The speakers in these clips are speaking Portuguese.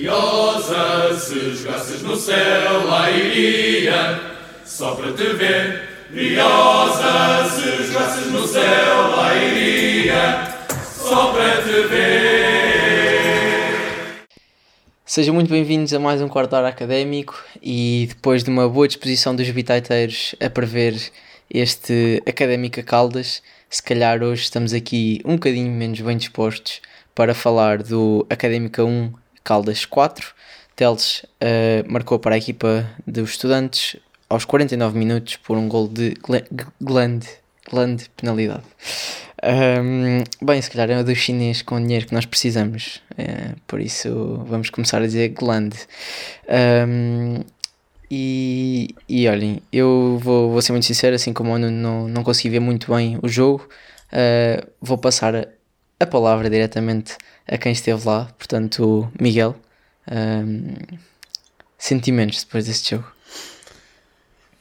Briosa, se jogasses no céu, lá iria, só para te ver. Briosa, se jogasses no céu, lá iria, só para te ver. Sejam muito bem-vindos a mais um quarto hora académico e depois de uma boa disposição dos bitaiteiros a prever este Académica Caldas, se calhar hoje estamos aqui um bocadinho menos bem dispostos para falar do Académica 1 Caldas 4. Teles uh, marcou para a equipa dos estudantes aos 49 minutos por um gol de Gland, Gland penalidade. Um, bem, se calhar é o do chinês com o dinheiro que nós precisamos, é, por isso vamos começar a dizer Gland. Um, e, e olhem, eu vou, vou ser muito sincero, assim como eu não, não, não consegui ver muito bem o jogo, uh, vou passar a, palavra diretamente a quem esteve lá, portanto, Miguel. Um, sentimentos depois deste jogo?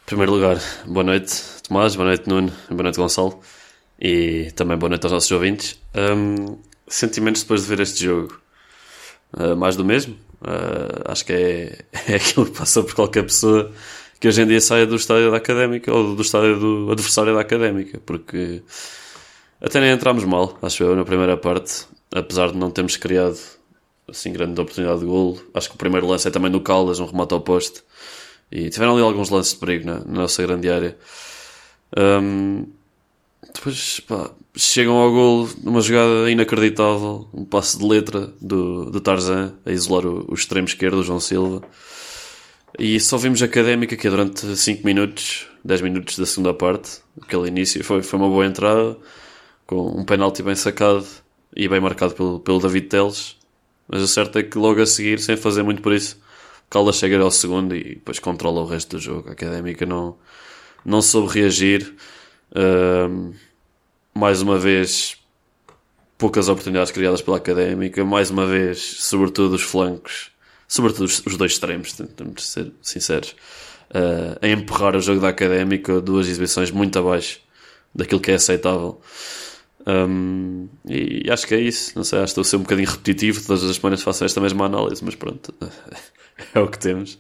Em primeiro lugar, boa noite Tomás, boa noite Nuno, boa noite Gonçalo e também boa noite aos nossos ouvintes. Um, sentimentos depois de ver este jogo? Uh, mais do mesmo? Uh, acho que é, é aquilo que passa por qualquer pessoa que hoje em dia saia do estádio da académica ou do estádio do adversário da académica, porque até nem entramos mal, acho eu, na primeira parte, apesar de não termos criado assim grande oportunidade de golo. Acho que o primeiro lance é também do Caldas, um remate ao poste. E tiveram ali alguns lances de perigo na, na nossa grande área. Um, depois pá, chegam ao gol numa jogada inacreditável, um passe de letra do, do Tarzan a isolar o, o extremo esquerdo, o João Silva. E só vimos a académica que é durante 5 minutos, 10 minutos da segunda parte, aquele início foi, foi uma boa entrada, com um penalti bem sacado e bem marcado pelo, pelo David Teles. Mas o certo é que logo a seguir, sem fazer muito por isso, Caldas chega ao segundo e depois controla o resto do jogo. A académica não, não soube reagir. Uh, mais uma vez, poucas oportunidades criadas pela académica. Mais uma vez, sobretudo os flancos, sobretudo os dois extremos, temos de ser sinceros, uh, a empurrar o jogo da académica. Duas exibições muito abaixo daquilo que é aceitável. Um, e acho que é isso. Não sei, acho que estou a ser um bocadinho repetitivo. Todas as semanas faço esta mesma análise, mas pronto, é o que temos.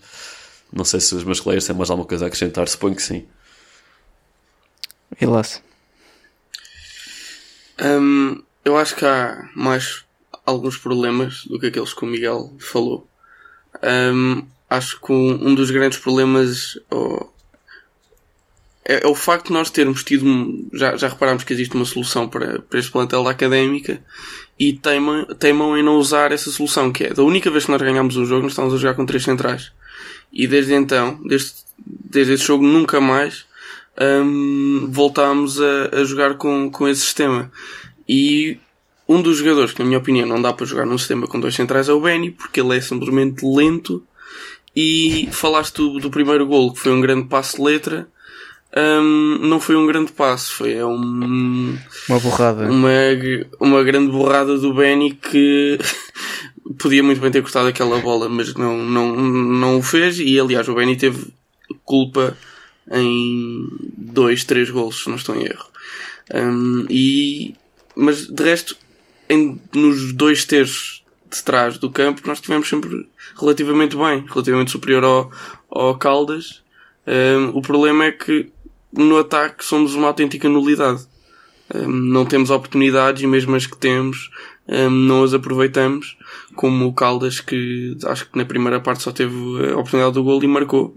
Não sei se os meus colegas têm mais alguma coisa a acrescentar, suponho que sim. Vilas. Um, eu acho que há mais alguns problemas do que aqueles que o Miguel falou. Um, acho que um dos grandes problemas oh, é, é, o facto de nós termos tido. Já, já reparámos que existe uma solução para, para este plantel da académica e teimam, teimam em não usar essa solução, que é da única vez que nós ganhámos um jogo, nós estávamos a jogar com três centrais. E desde então, desde, desde esse jogo, nunca mais um, voltámos a, a jogar com, com esse sistema. E um dos jogadores que, na minha opinião, não dá para jogar num sistema com dois centrais é o Benny, porque ele é simplesmente lento. E falaste do, do primeiro gol, que foi um grande passo de letra. Um, não foi um grande passo, foi é um, uma borrada. Uma, uma grande borrada do Benny que podia muito bem ter cortado aquela bola, mas não, não, não o fez. E aliás, o Benny teve culpa em dois, três gols, se não estou em erro. Um, e, mas de resto, em, nos dois terços de trás do campo, nós tivemos sempre relativamente bem, relativamente superior ao, ao Caldas. Um, o problema é que no ataque somos uma autêntica nulidade. Um, não temos oportunidades e mesmo as que temos um, não as aproveitamos, como o Caldas que acho que na primeira parte só teve a oportunidade do gol e marcou.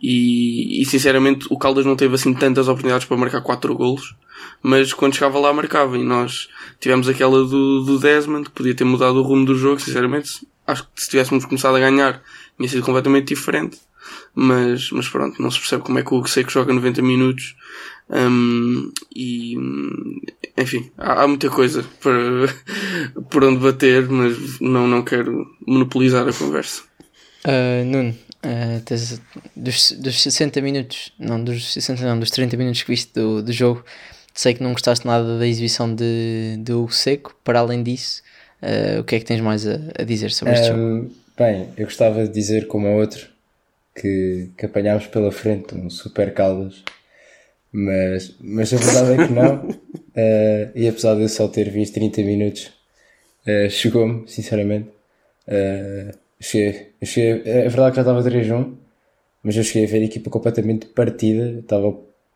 E, e, sinceramente o Caldas não teve assim tantas oportunidades para marcar quatro golos, mas quando chegava lá marcava. E nós tivemos aquela do, do Desmond, que podia ter mudado o rumo do jogo, sinceramente. Acho que se tivéssemos começado a ganhar, tinha sido completamente diferente. Mas, mas pronto, não se percebe como é que o Hugo Seco joga 90 minutos. Um, e, enfim, há, há, muita coisa para, por onde bater, mas não, não quero monopolizar a conversa. Uh, Nuno, Uh, tens, dos, dos 60 minutos, não, dos 60 não, dos 30 minutos que viste do, do jogo, sei que não gostaste nada da exibição de, Hugo Seco, para além disso, uh, o que é que tens mais a, a dizer sobre este um, jogo? Bem, eu gostava de dizer como a outro que, que apanhámos pela frente um super caldas, mas, mas a verdade é que não, uh, e apesar de eu só ter visto 30 minutos, chegou-me, sinceramente. cheguei, eu cheguei, é verdade que já estava 3-1, mas eu cheguei a ver a equipa completamente partida. Estava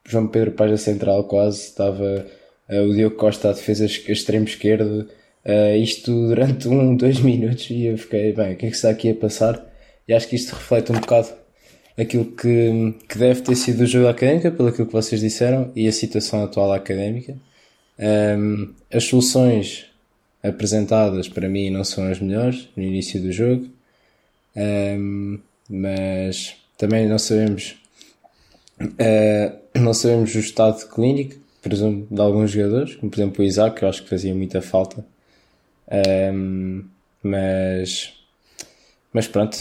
João Pedro Paz da central quase, estava uh, o Diogo Costa a defesa extremo esquerdo, uh, isto durante um, dois minutos e eu fiquei, bem, o que é que está aqui a passar? E acho que isto reflete um bocado aquilo que, que deve ter sido o jogo académico, pelo que vocês disseram, e a situação atual académica. Um, as soluções apresentadas para mim não são as melhores no início do jogo, um, mas também não sabemos uh, não sabemos o estado clínico, presumo, de alguns jogadores, como por exemplo o Isaac, que eu acho que fazia muita falta. Um, mas mas pronto,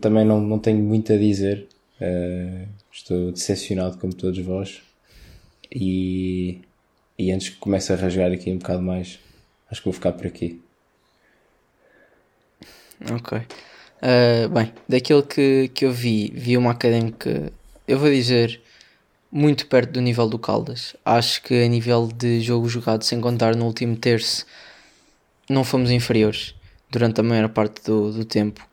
também não, não tenho muito a dizer. Uh, estou decepcionado como todos vós. E, e antes que comece a rasgar aqui um bocado mais, acho que vou ficar por aqui. Ok. Uh, bem, daquilo que, que eu vi, vi uma académica, eu vou dizer, muito perto do nível do Caldas. Acho que a nível de jogo jogado, sem contar no último terço, não fomos inferiores durante a maior parte do, do tempo.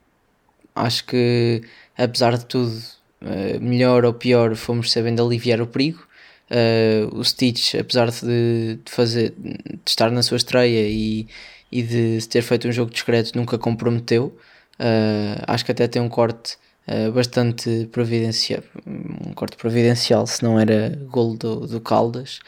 Acho que, apesar de tudo, uh, melhor ou pior, fomos sabendo aliviar o perigo. Uh, o Stitch, apesar de, de, fazer, de estar na sua estreia e, e de ter feito um jogo discreto, nunca comprometeu. Uh, acho que até tem um corte bastante providencial, um corte providencial, se não era gol do, do Caldas.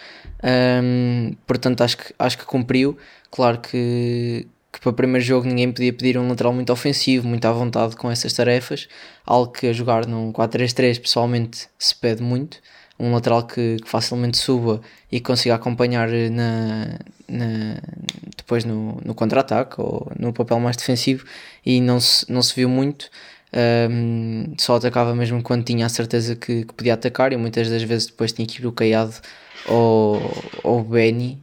Um, portanto, acho que, acho que cumpriu. Claro que, que para o primeiro jogo ninguém podia pedir um lateral muito ofensivo, muito à vontade com essas tarefas, algo que a jogar num 4-3-3 pessoalmente se pede muito um lateral que, que, facilmente suba e consiga acompanhar na, na depois no, no contra-ataque ou no papel mais defensivo e não se, não se viu muito. Um, só atacava mesmo quando tinha a certeza que, que, podia atacar e muitas das vezes depois tinha que ir bloqueado ou, ou Benny,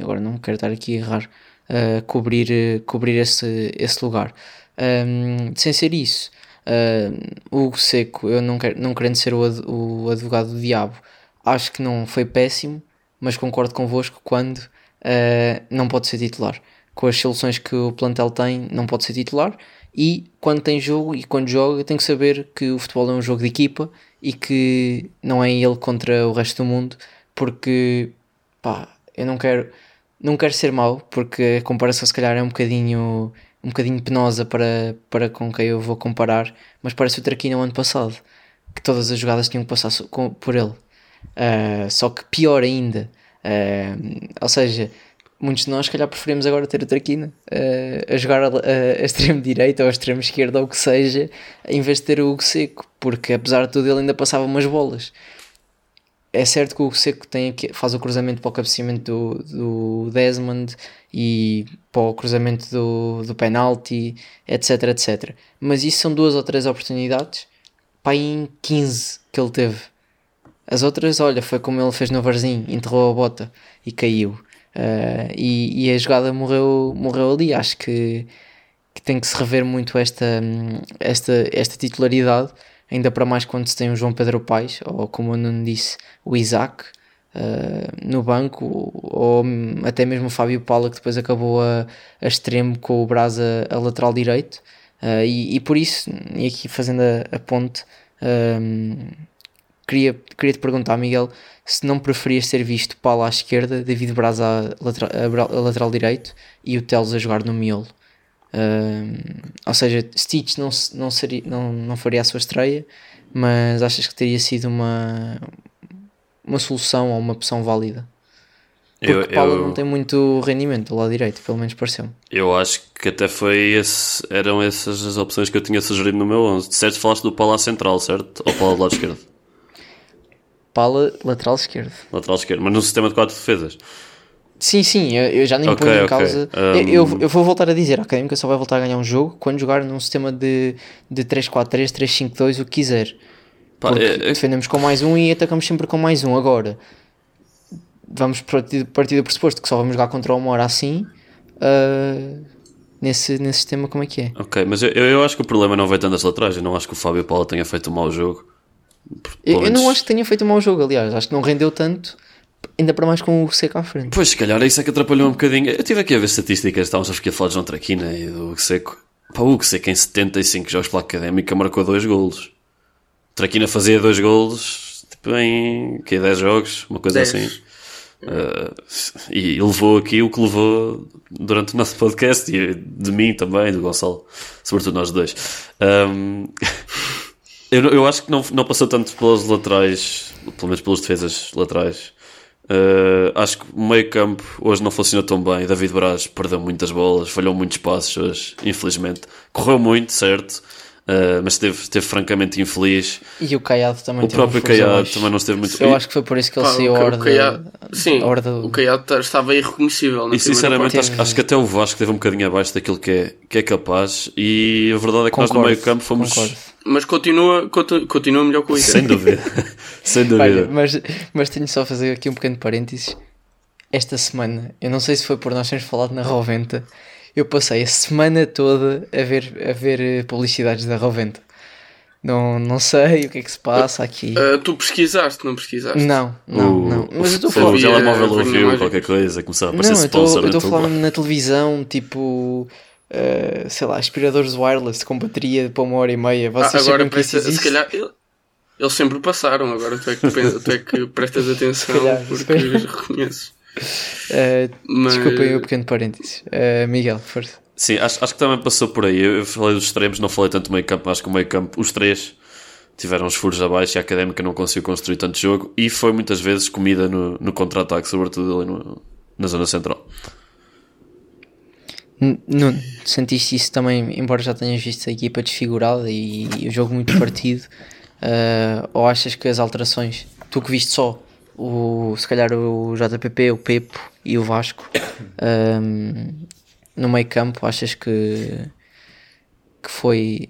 agora não quero estar aqui a errar, uh, cobrir, cobrir esse, esse lugar. Um, sem ser isso, Uh, o Seco, eu não, quero, não querendo ser o, o advogado do diabo, acho que não foi péssimo, mas concordo convosco quando uh, não pode ser titular. Com as soluções que o plantel tem, não pode ser titular. E quando tem jogo e quando joga, tem que saber que o futebol é um jogo de equipa e que não é ele contra o resto do mundo, porque pá, eu não quero, não quero ser mau, porque a comparação se calhar é um bocadinho um bocadinho penosa para, para com quem eu vou comparar, mas parece o Traquina o ano passado, que todas as jogadas tinham que passar por ele. Uh, só que pior ainda, uh, ou seja, muitos de nós, se calhar, preferimos agora ter o Traquina uh, a jogar a, a, a extremo direita ou a extremo esquerda ou o que seja, em vez de ter o Hugo Seco, porque apesar de tudo ele ainda passava umas bolas é certo que o Seco tem aqui, faz o cruzamento para o cabeceamento do, do Desmond e para o cruzamento do, do penalti, etc, etc. Mas isso são duas ou três oportunidades para em 15 que ele teve. As outras, olha, foi como ele fez no Varzim, enterrou a bota e caiu. Uh, e, e, a jogada morreu, morreu ali. Acho que, que tem que se rever muito esta, esta, esta titularidade ainda para mais quando se tem o João Pedro Paes, ou como eu não disse, o Isaac uh, no banco, ou até mesmo o Fábio Paula que depois acabou a, a extremo com o Brasa a lateral direito. Uh, e, e, por isso, e aqui fazendo a, a ponte, um, queria, queria te perguntar, Miguel, se não preferias ter visto Paula à esquerda, David Braz a lateral, a lateral direito e o Teles a jogar no miolo. Uh, ou seja, Stitch não, não, seria, não, não faria a sua estreia, mas achas que teria sido uma, uma solução ou uma opção válida? Porque eu, Paula eu, não tem muito rendimento do lado direito, pelo menos pareceu. Eu acho que até foi esse, eram essas as opções que eu tinha sugerido no meu 11. De certo falaste do Paula central, certo? Ou Paula do lado esquerdo? Paula lateral esquerdo. Lateral esquerdo, mas no sistema de quatro defesas. Sim, sim, eu, já nem okay, ponho em okay. causa. Um... Eu, eu vou voltar a dizer: a Académica só vai voltar a ganhar um jogo quando jogar num sistema de, de 3-4-3, 3-5-2, o que quiser. Pá, Porque é, é... defendemos com mais um e atacamos sempre com mais um. Agora, vamos partir, partir do pressuposto que só vamos jogar contra o Mora assim. Uh, nesse, nesse sistema, como é que é? Ok, mas eu, eu acho que o problema não vai tanto das laterais. Eu não acho que o Fábio Paulo tenha feito um mau jogo. Eu, eu, não acho que tenha feito um mau jogo, aliás, acho que não rendeu tanto Ainda para mais com o Seco à frente. Pois, se calhar isso é que atrapalhou um bocadinho. Eu estive aqui a ver estatísticas, estávamos a falar de João Traquina e do Seco. Pá, o que em 75 jogos pela Académica marcou dois golos. Traquina fazia dois golos, tipo em que 10 jogos, uma coisa Dez. assim. Uh, e levou aqui o que levou durante o nosso podcast e de mim também, do Gonçalo, sobretudo nós dois. Um, eu, eu acho que não, não passou tanto pelas laterais, pelo menos pelas defesas laterais. Uh, acho que o meio campo hoje não funcionou tão bem. David Braz perdeu muitas bolas, falhou muitos passos hoje, infelizmente. Correu muito, certo, uh, mas esteve, esteve francamente infeliz. E o Caiado também O próprio Caiado também não esteve muito Eu acho que foi por isso que ele Pá, saiu o a Ca- hora o Caiado- da- Sim, do- o Caiado tá- estava irreconhecível. na E sinceramente acho, acho que até o Vasco esteve um bocadinho abaixo daquilo que é, que é capaz. E a verdade é que nós no Concordo, meio campo fomos. concordo. Mas continua, conti- continua melhor que o Inter. Sem dúvida. Sem dúvida. Olha, mas, mas tenho só a fazer aqui um pequeno parênteses. Esta semana, eu não sei se foi por nós termos falado na Roventa, eu passei a semana toda a ver, a ver eh, publicidades da Roventa. Não, não sei o que é que se passa aqui. Ah, tu pesquisaste, não pesquisaste? Não, não, O- não. Mas eu estou a sei falar. lá, O telemóvel ouviu qualquer coisa, começava a Não, aparecer estou sponsor eu estou a falar teu mesmo na televisão, tipo, eh, sei lá, aspiradores wireless com bateria para uma hora e meia. Ah, Vocês agora que isso presta, se calhar ele- eles sempre passaram, agora tu é que, tu é que prestas atenção calhar, porque reconheces. Eh, Mas... Desculpem o pequeno parênteses. Eh, Miguel, força. Sim, acho, acho que também passou por aí. Eu falei dos extremos, não falei tanto do meio campo. Acho que o meio campo, os três, tiveram os furos abaixo e a académica não conseguiu construir tanto jogo. E foi muitas vezes comida no, no contra-ataque, sobretudo ali no- na zona central. Nuno, sentiste isso também, embora já tenhas visto a equipa desfigurada e, o jogo muito partido? eh, ou achas que as alterações, tu que viste só, o, se calhar o JPP, o Pepo e o Vasco ehm, no meio campo, achas que, que, foi,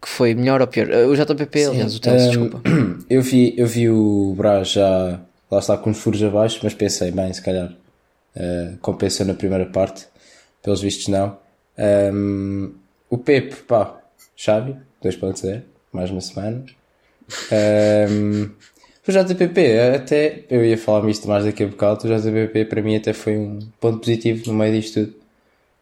que foi melhor ou pior? Eh, o JPP, aliás, o Telso, Ahm, desculpa. Eu vi, eu vi o Brás já lá está com os furos abaixo, mas pensei, bem, se calhar uh, compensou na primeira parte, pelos vistos não. Ahm, o Pepe, pá, Xavi, 2.0, mais uma semana. Ahm, o JPP, até eu ia falar isto mais daqui a bocado, o JPP para mim até foi um ponto positivo no meio disto tudo.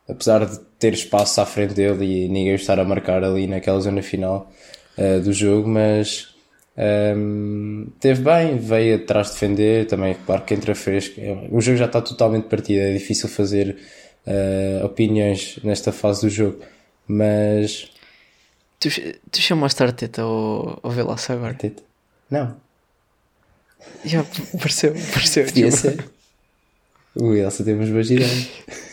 Apesar de ter espaço à frente dele e ninguém o estar a marcar ali naquela zona final uh, do jogo, mas um, teve bem, veio atrás defender, também claro que entra fresco. É, O jogo já está totalmente partido, é difícil fazer uh, opiniões nesta fase do jogo, mas Tu, tu chamaste Arteta ao, ao Veloso agora? Arteta? Não, Já pareceu, pareceu. podia ser. O Elsa teve umas boas ideias.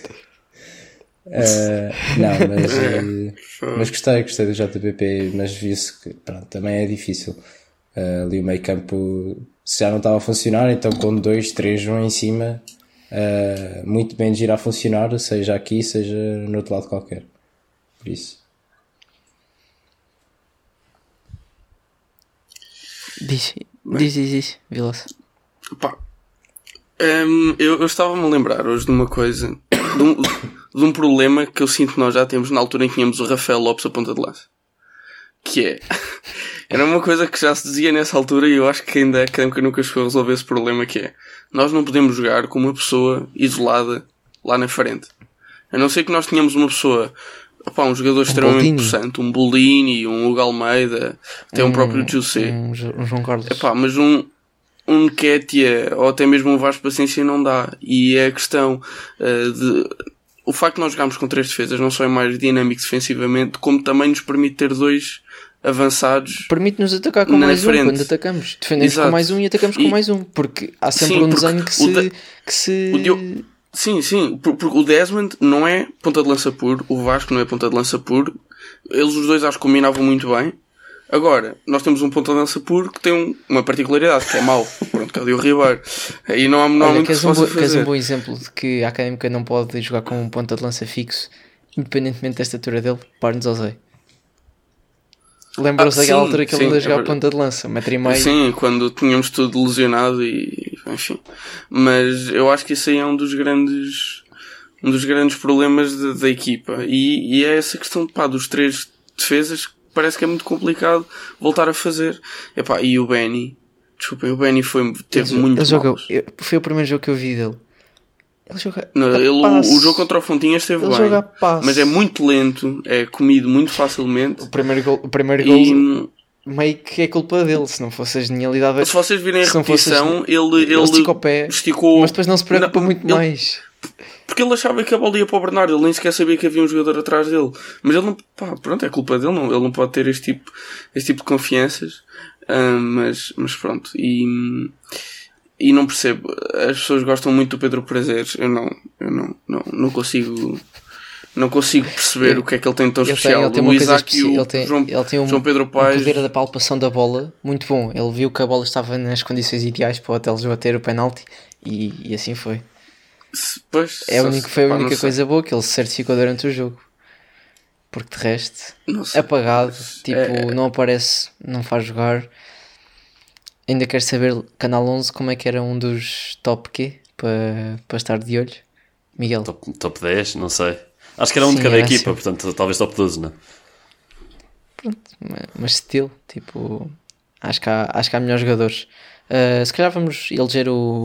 Uh, não, mas, uh, mas gostei, gostei do JPP, mas viu-se que pronto, também é difícil. Uh, ali o meio campo se já não estava a funcionar, então com 2, 3, 1 em cima, uh, muito bem de ir a funcionar, seja aqui, seja no outro lado qualquer. Por isso. Diz, diz, diz, diz, Vilas. Pá, hum, eu, eu estava-me a lembrar hoje de uma coisa, de um, de um problema que eu sinto que nós já temos na altura em que tínhamos o Rafael Lopes a ponta de lança. Que é, era uma coisa que já se dizia nessa altura e eu acho que ainda a Académica nunca chegou a resolver esse problema que é, nós não podemos jogar com uma pessoa isolada lá na frente. A não ser que nós tenhamos uma pessoa, opá, um jogador extremamente Boldini. possante, um Bolini, um Hugo Almeida, até um, próprio José. Um, um João Carlos. Epá, mas um, um Ketia ou até mesmo um Vasco Paciência não dá. E é a questão eh, de. O facto de nós jogarmos com três defesas não só é mais dinâmico defensivamente, como também nos permite ter dois avançados. Permite-nos atacar com mais frente. um quando atacamos. Defendemos Exato. com mais um e atacamos com E- mais um. Porque há sempre Sim, um desenho que o se. de- Que se... o Diogo- Sim, sim, por- porque o Desmond não é ponta de lança puro, o Vasco não é ponta de lança puro. Eles os dois acho que combinavam muito bem. Agora, nós temos um ponta de lança puro que tem um- uma particularidade, que é mau. Pronto, que é o Diogo Ribeiro. Aí não há, não há Olha, muito que se um, possa bo- queres fazer. um bom exemplo de que a Académica não pode jogar com um ponta de lança fixo, independentemente da estatura dele? Parnes José. Lembram-se Ah, daquela sim, altura que ele sim, anda a é jogar verdade. ponta de lança, metro e meio. Sim, quando tínhamos tudo lesionado e enfim. Mas eu acho que isso aí é um dos grandes um dos grandes problemas da, da equipa. E, e é essa questão pá, dos três defesas que parece que é muito complicado voltar a fazer. Epá, e o Benny, desculpem, o Benny foi, teve muito ele joga- maus. eu- Foi o primeiro jogo que eu vi dele. Ele joga. Não, a ele, o- o jogo contra o Fontinha esteve Ele bem. joga. Mas é muito lento, é comido muito facilmente. O primeiro gol, o primeiro gol E meio que é culpa dele. Se não fosse a genialidade. se vocês virem a repetição, ele, ele ele estica o pé, esticou. Mas depois não se preocupa Não, muito ele- mais. Porque ele achava que a bola ia para o Bernardo, ele nem sequer sabia que havia um jogador atrás dele. Mas ele não, pá, pronto, é culpa dele, não, ele não pode ter este tipo, este tipo de confianças. Ah, mas, mas pronto, e, e não percebo. As pessoas gostam muito do Pedro Prazeres, eu não, eu não, não, não consigo. Não consigo perceber Ele- o que é que ele tem de tão Ele tem, especial. ele tem o Isaac e especial. o Ele tem, João, ele tem um, João Pedro um Paes. poder da palpação da bola muito bom. Ele viu que a bola estava nas condições ideais para o Teles bater o penalti e, e assim foi. pois, É se- foi a pá, única sei. coisa boa que ele se certificou durante o jogo. Porque de resto, sei. apagado, tipo, é- não aparece, não faz jogar. Ainda quero saber, Canal 11, como é que era um dos top quê? Para, para estar de olho. Miguel, Top, top 10, não sei. Acho que era um Sim, de cada equipa, assim. portanto, talvez top 12, não é? mas estilo, tipo, acho que há, acho que há melhores jogadores. Uh, se calhar vamos eleger o,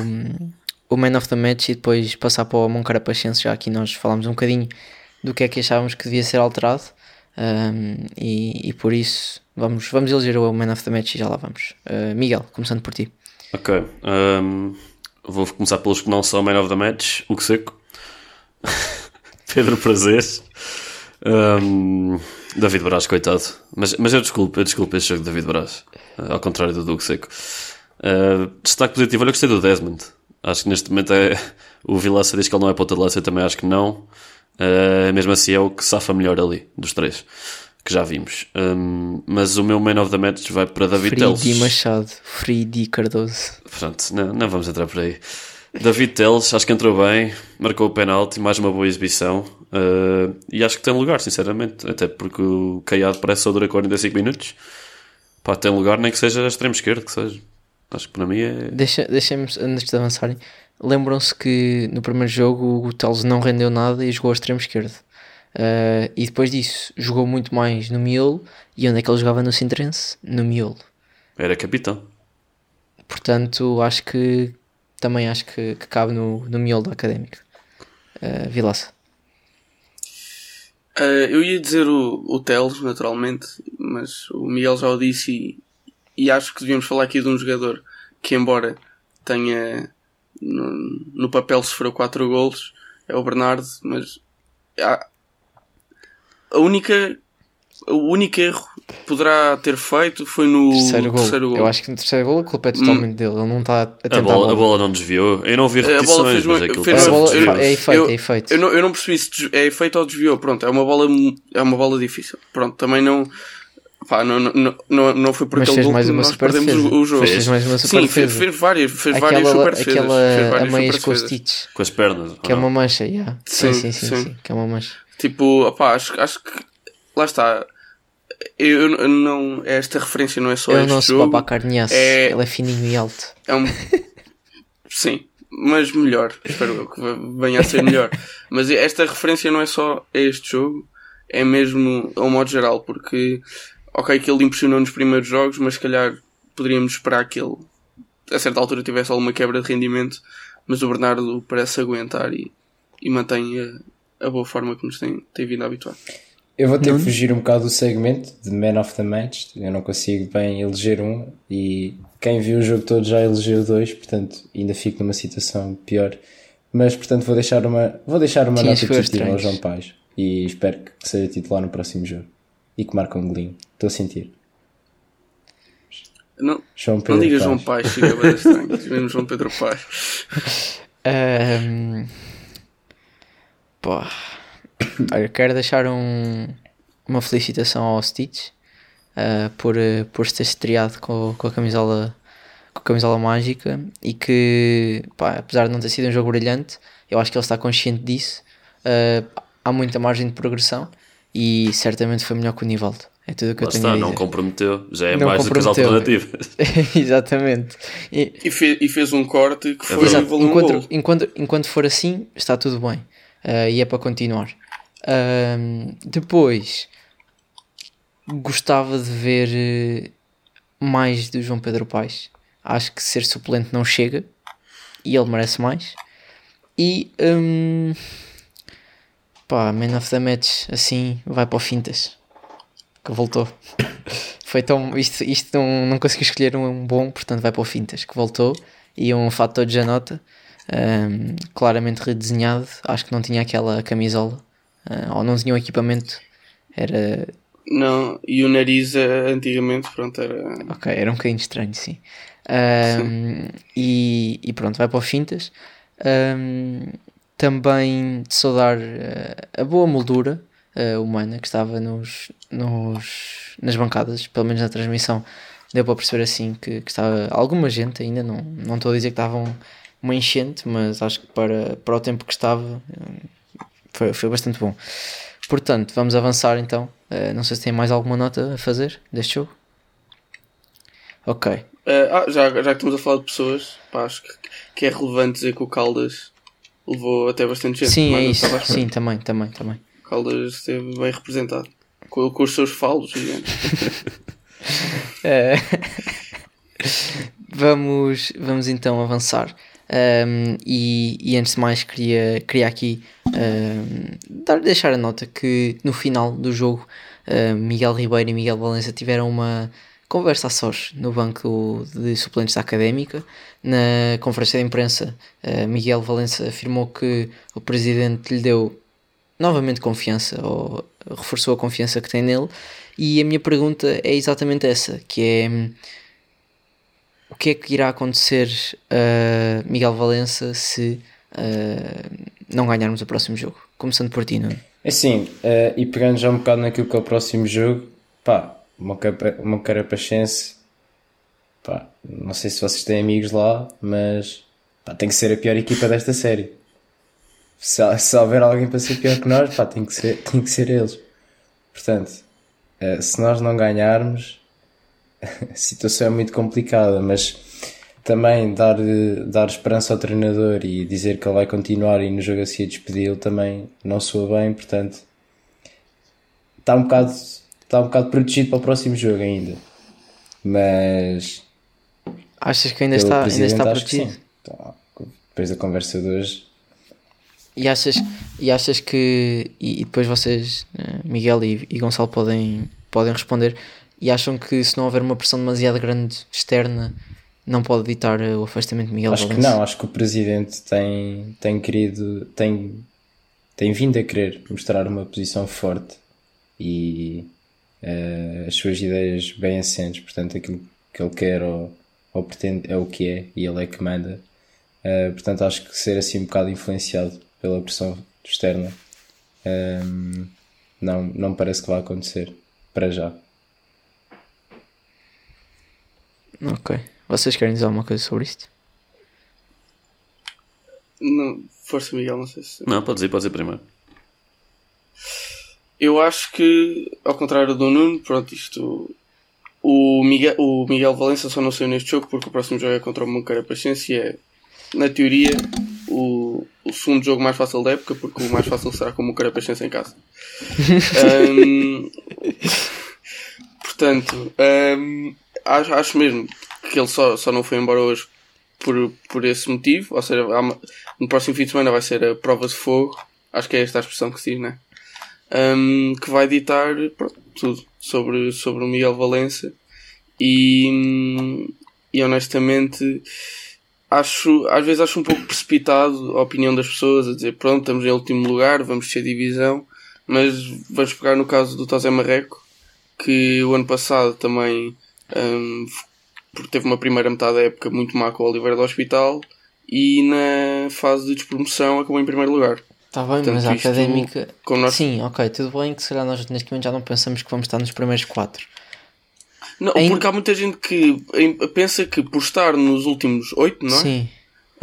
o Man of the Match e depois passar para o Moncarapachense. Já aqui nós falámos um bocadinho do que é que achávamos que devia ser alterado. Um, e, e por isso vamos, vamos eleger o Man of the Match e já lá vamos. Uh, Miguel, começando por ti. Ok. hum, vou começar pelos que não são Man of the Match. Hugo Seco. Pedro Prazeres. hum, David Braz, coitado. Mas, mas eu desculpo, eu desculpo este jogo de David Braz. Uh, ao contrário do Hugo Seco. Uh, destaque positivo, olha, eu gostei do Desmond. Acho que neste momento é. O Vilaça diz que ele não é ponta de eu também acho que não. Uh, mesmo assim é o que safa melhor ali, dos três. Que já vimos. Um, mas o meu Man of the Match vai para David Teles. Fridi Machado, Fridi Cardoso. Pronto, não, não vamos entrar por aí. David Teles, acho que entrou bem, marcou o penalti, mais uma boa exibição. uh, e acho que tem lugar, sinceramente. Até porque o Caiado parece só dura 45 minutos. Pá, tem lugar, nem que seja extremo esquerdo, que seja. Acho que para mim é. Deixa- Deixem-me, antes de avançarem, lembram-se que no primeiro jogo o Teles não rendeu nada e jogou ao extremo esquerdo. Uh, e depois disso jogou muito mais no miolo. E onde é que ele jogava no Sintrense? No miolo. Era capitão. Portanto, acho que também acho que, que cabe no, no miolo da académica. Uh, Vilaça. Ah, eu ia dizer o, o Teles, naturalmente, mas o Miguel já o disse e, e acho que devíamos falar aqui de um jogador que, embora tenha no, no papel sofreu 4 golos, é o Bernardo, mas há- a única o único erro que poderá ter feito foi no Terceiro gol. terceiro gol. Eu acho que no terceiro gol a culpa é totalmente dele. Ele não está a tentar A bola, a bola não desviou. Eu não vi A bola repetições, fez uma- mas aquilo fez A bola é efeito, Eu- é efeito. Eu não, eu não percebi se é efeito ou desviou. Pronto, é uma bola, é uma bola difícil. Pronto, também não. Pá, não, não, não, não foi por Mas aquele fez gol mais que uma nós perdemos defesa. o, o jogo. Fez mais uma super Sim, fez, defesa. fez várias, fez várias Aquela, super defesas. aquela fez a várias meias super com os stitches. Com as pernas. Que é uma mancha, yeah. sim, Sim, sim, sim. sim, que é uma mancha. Tipo, opá, acho, acho que. Lá está. Eu eu não. Esta referência não é só É o este jogo. Babacar Niasse. É- Ele é fininho e alto. É um. Sim, mas melhor. Espero eu que venha a ser melhor. Mas esta referência não é só a este jogo, é mesmo ao modo geral, porque, ok, que ele impressionou nos primeiros jogos, mas se calhar poderíamos esperar que ele, a certa altura, tivesse alguma quebra de rendimento. Mas o Bernardo parece aguentar e, e mantém a, a boa forma que nos tem, tem vindo a habituar. Eu vou ter que fugir um bocado do segmento de Man of the Match. Eu não consigo bem eleger um e quem viu o jogo todo já elegeu dois, portanto ainda fico numa situação pior. Mas portanto vou deixar uma, vou deixar uma nota positiva ao. João Paz e espero que seja titular no próximo jogo e que marque um golinho. Estou a sentir. Não, João não Pedro diga Paz. João Paz, fica bem estranho. Mesmo João Pedro Paz. Ahm, pô. Olha, quero deixar um, uma felicitação ao Stitch ah, por, eh, por se ter estreado com, com a camisola com a camisola mágica e que pá, apesar de não ter sido um jogo brilhante, eu acho que ele está consciente disso. Ah, há muita margem de progressão e certamente foi melhor que o Nivaldo. É tudo o que Lá eu tenho está, a não dizer. comprometeu. Já é Não mais do que as alternativas. Exatamente. E- E, fe- e fez um corte que foi valeu um enquanto, enquanto, enquanto for assim, está tudo bem. Ah, e é para continuar. Ahm, depois, gostava de ver eh, mais do João Pedro Paes. Acho que ser suplente não chega e ele merece mais. E hum, pá, Man of the Match assim vai para o Fintas que voltou. Foi tão. Isto, isto não, não consegui escolher um bom, portanto vai para o Fintas que voltou e um fator de Janota. Um, claramente redesenhado, acho que não tinha aquela camisola uh, ou não tinha o equipamento, era Não, e o nariz eh, antigamente, pronto, era. Ok, era um bocadinho estranho, sim. Ahm, e, e pronto, vai para o Fintas. Ahm, também de saudar eh, a boa moldura eh, humana que estava nos, nos, nas bancadas, pelo menos na transmissão. Deu para perceber assim que, que estava alguma gente ainda, não, não estou a dizer que estavam uma enchente, mas acho que para, para o tempo que estava eh, foi, foi bastante bom. Portanto, vamos avançar então. Eh, não sei se tem mais alguma nota a fazer deste jogo. Ok. Eh, ah, já, já que estamos a falar de pessoas, pá, acho que, que é relevante dizer que o Caldas levou até bastante gente. Sim, é que isso. espera. Sim, também, também, também. O Caldas esteve bem representado. Com, com os seus falos. Eh, vamos, vamos então avançar. Um, e, e antes de mais queria, queria aqui dar, deixar a nota que no final do jogo Miguel Ribeiro e Miguel Valença tiveram uma conversa a sós no banco de suplentes da Académica. Na conferência de imprensa, uh, Miguel Valença afirmou que o presidente lhe deu novamente confiança ou reforçou a confiança que tem nele e a minha pergunta é exatamente essa que é que é que irá acontecer a Miguel Valença se uh, não ganharmos o próximo jogo começando por ti Nuno Assim, eh, e pegando já um bocado naquilo que é o próximo jogo, pá, uma, carapachense, pá, não sei se vocês têm amigos lá, mas pá, tem que ser a pior equipa desta série. Se, se houver alguém para ser pior que nós, pá, tem que ser, tem que ser eles. Portanto, eh, se nós não ganharmos, a situação é muito complicada, mas também dar, dar esperança ao treinador e dizer que ele vai continuar e no jogo a seguir despedi-lo também não soa bem, portanto está um bocado está um bocado protegido para o próximo jogo ainda. Mas achas que ainda está, ainda está protegido? Então, depois da conversa de hoje. E achas, e achas que e, e depois vocês eh, Miguel e, e Gonçalo podem, podem responder e acham que se não houver uma pressão demasiado grande externa não pode evitar eh, o afastamento de Miguel acho que não, acho que o presidente tem, tem querido, tem, tem vindo a querer mostrar uma posição forte e eh, as suas ideias bem assentes, portanto aquilo que ele quer ou, ou pretende é o que é e ele é que manda. Eh, portanto acho que ser assim um bocado influenciado pela pressão externa ehm, não, não parece que vai acontecer para já. Ok vocês querem dizer alguma coisa sobre isto? Não, força, Miguel, não sei se. Não, podes ir, podes ir primeiro. Eu acho que, ao contrário do Nuno, pronto, isto. O Miguel, o Miguel Valença só não saiu neste jogo porque o próximo jogo é contra o Moncara Paciência e é, na teoria, o, o segundo jogo mais fácil da época porque o mais fácil será com o Moncara Paciência em casa. Ahm, portanto, ahm, acho, acho mesmo que ele só, só não foi embora hoje por, por esse motivo, ou seja, no próximo fim de semana vai ser a prova de fogo, acho que é esta a expressão que se diz, né? um, que vai ditar pronto, tudo sobre, sobre o Miguel Valença. E, e honestamente acho, às vezes acho um pouco precipitado a opinião das pessoas a dizer pronto, estamos em último lugar, vamos descer divisão, mas vamos pegar no caso do Tosé Marreco, que o ano passado também um, porque teve uma primeira metade da época muito má com o Oliveira do Hospital e na fase de despromoção acabou em primeiro lugar. Está bem, Portanto, mas a académica. nós- Sim, ok, tudo bem que se calhar nós neste momento já não pensamos que vamos estar nos primeiros quatro. Não, Em- porque há muita gente que pensa que por estar nos últimos 8, não é? Sim.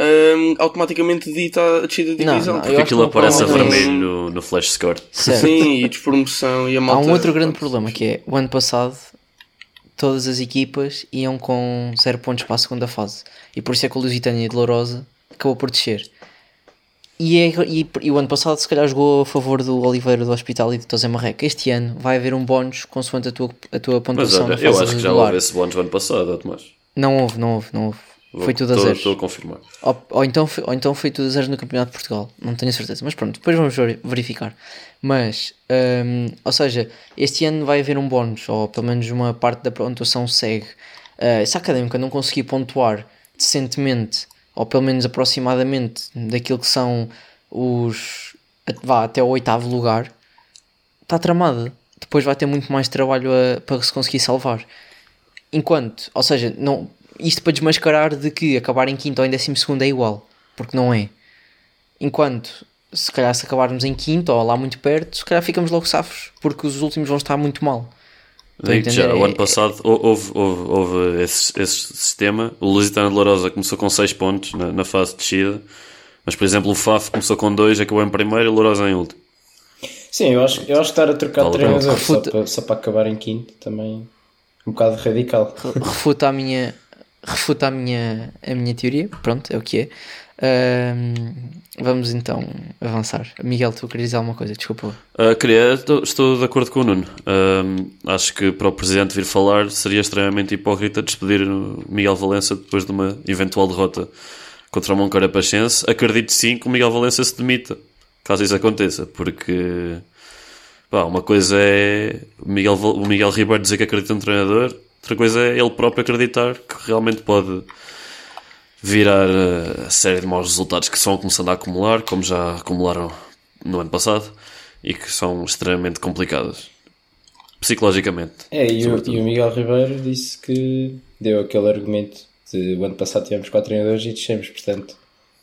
Hum, automaticamente dita a descida de Não, divisão. não, eu Porque aquilo aparece a vermelho no, no flash score. Certo. Sim, e despromoção e a Há malta. um outro grande problema que é o ano passado todas as equipas iam com 0 pontos para a segunda fase e por isso é que o Lusitânia de Lourosa acabou por descer. E, é- e- e o ano passado se calhar jogou a favor do Oliveira do Hospital e do Tosé Marreca. Este ano vai haver um bónus consoante a tua, a tua Mas pontuação olha, na eu acho que já houve esse bónus no ano passado, Tomás. Não houve, não houve, não houve. Vou- Foi tudo a zeros. Estou a confirmar. Ou, ou então, foi- ou então foi tudo a zeros no Campeonato de Portugal. Não tenho certeza. Mas pronto, depois vamos ver- verificar. Mas, hum, ou seja, este ano vai haver um bónus, ou pelo menos uma parte da pontuação segue. Uh, se a académica não conseguir pontuar decentemente, ou pelo menos aproximadamente daquilo que são os. vá até o oitavo lugar, está tramada. Depois vai ter muito mais trabalho a- para se conseguir salvar. Enquanto, ou seja, não, isto para desmascarar de que acabar em quinto ou em décimo segundo é igual, porque não é. Enquanto, se calhar se acabarmos em quinto ou lá muito perto, se calhar ficamos logo safos, porque os últimos vão estar muito mal. Digo já, o É- ano passado hou- houve, houve, houve esse, esse sistema. O Lusitano de Lourosa começou com 6 pontos na, na fase de descida, mas por exemplo o FAF começou com 2, acabou em primeiro e o Lourosa em último. Sim, eu acho, eu acho que estar a trocar Vale treinador só só para acabar em quinto também um bocado radical. refuta a minha refuta a minha a minha teoria. Pronto é o que é. Ahm, vamos então avançar. Miguel tu querias dizer alguma coisa? Desculpa. Uh, queria, estou, de acordo com o Nuno. Um, acho que para o presidente vir falar seria extremamente hipócrita despedir Miguel Valença depois de uma eventual derrota contra o Moncarapachense. Acredito sim que o Miguel Valença se demita, caso isso aconteça, porque uma coisa é o Miguel, o Miguel Ribeiro dizer que acredita no treinador, outra coisa é ele próprio acreditar que realmente pode virar uh, a série de maus resultados que estão começando a acumular, como já acumularam no ano passado, e que são extremamente complicadas. Psicologicamente. É, e o, e o Miguel Ribeiro disse que deu aquele argumento de o ano passado tivemos quatro treinadores e descemos, portanto,